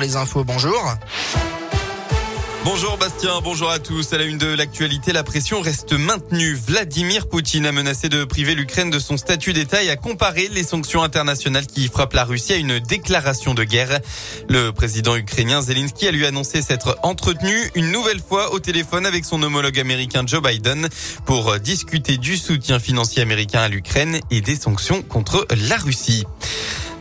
Les infos, bonjour. Bonjour Bastien, bonjour à tous. À la une de l'actualité, la pression reste maintenue. Vladimir Poutine a menacé de priver l'Ukraine de son statut d'État et a comparé les sanctions internationales qui frappent la Russie à une déclaration de guerre. Le président ukrainien Zelensky a lui annoncé s'être entretenu une nouvelle fois au téléphone avec son homologue américain Joe Biden pour discuter du soutien financier américain à l'Ukraine et des sanctions contre la Russie.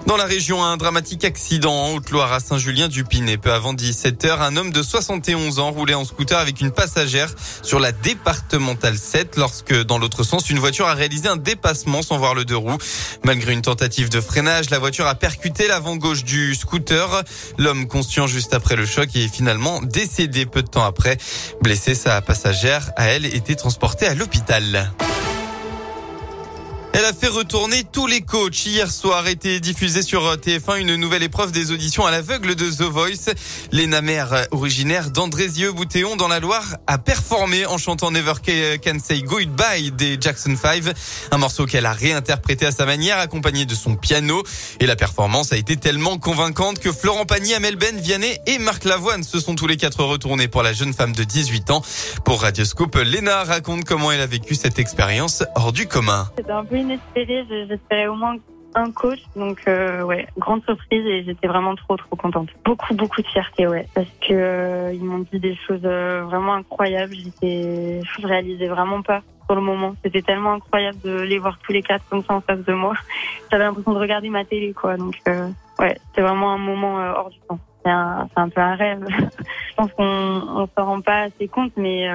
Dans la région, un dramatique accident en Haute-Loire à Saint-Julien-du-Pinet. Peu avant 17h, un homme de 71 ans roulait en scooter avec une passagère sur la départementale 7 lorsque, dans l'autre sens, une voiture a réalisé un dépassement sans voir le deux roues. Malgré une tentative de freinage, la voiture a percuté l'avant gauche du scooter. L'homme conscient juste après le choc est finalement décédé peu de temps après. Blessé, sa passagère a elle été transportée à l'hôpital. Elle a fait retourner tous les coachs. Hier soir était diffusée sur TF1 une nouvelle épreuve des auditions à l'aveugle de The Voice. Léna Mère, originaire d'Andrézieux-Boutéon dans la Loire, a performé en chantant Never Can Say Goodbye des Jackson 5. Un morceau qu'elle a réinterprété à sa manière, accompagné de son piano. Et la performance a été tellement convaincante que Florent Pagny, Amel Ben, Vianney et Marc Lavoine se sont tous les quatre retournés pour la jeune femme de 18 ans. Pour Radioscope, Léna raconte comment elle a vécu cette expérience hors du commun J'espérais au moins un coach, donc euh, ouais, grande surprise et j'étais vraiment trop trop contente. Beaucoup beaucoup de fierté, ouais, parce que euh, ils m'ont dit des choses euh, vraiment incroyables. J'étais, je réalisais vraiment pas pour le moment. C'était tellement incroyable de les voir tous les quatre comme ça en face de moi. J'avais l'impression de regarder ma télé, quoi. Donc ouais, c'était vraiment un moment hors du temps. C'est un, un, peu un rêve. je pense qu'on on s'en rend pas assez compte, mais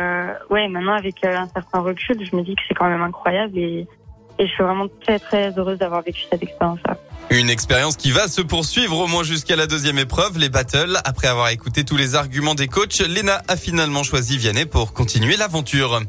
ouais, maintenant avec un certain recul, je me dis que c'est quand même incroyable et et je suis vraiment très très heureuse d'avoir vécu cette expérience-là. Une expérience qui va se poursuivre au moins jusqu'à la deuxième épreuve, les battles. Après avoir écouté tous les arguments des coachs, Lena a finalement choisi Vianney pour continuer l'aventure.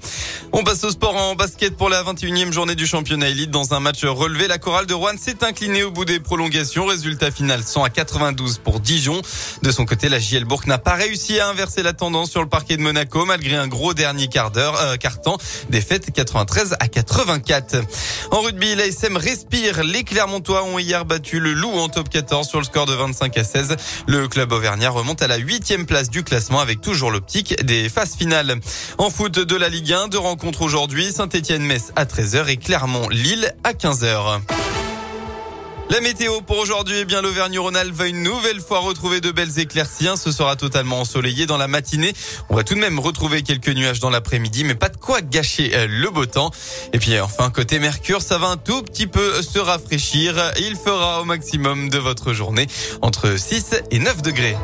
On passe au sport en basket pour la 21e journée du championnat élite. Dans un match relevé, la chorale de Rouen s'est inclinée au bout des prolongations. Résultat final 100 à 92 pour Dijon. De son côté, la JL Bourg n'a pas réussi à inverser la tendance sur le parquet de Monaco malgré un gros dernier quart d'heure, euh, quart temps. Défaite 93 à 84. En rugby, l'ASM respire. Les Clermontois ont hier battu le Loup en top 14 sur le score de 25 à 16. Le club auvergnat remonte à la huitième place du classement avec toujours l'optique des phases finales. En foot de la Ligue 1, deux rencontres aujourd'hui. Saint-Etienne-Metz à 13h et Clermont-Lille à 15h. La météo pour aujourd'hui, eh bien l'Auvergne-Rhône-Alpes va une nouvelle fois retrouver de belles éclaircies. Ce sera totalement ensoleillé dans la matinée. On va tout de même retrouver quelques nuages dans l'après-midi, mais pas de quoi gâcher euh, le beau temps. Et puis enfin côté Mercure, ça va un tout petit peu se rafraîchir. Il fera au maximum de votre journée entre 6 et 9 degrés.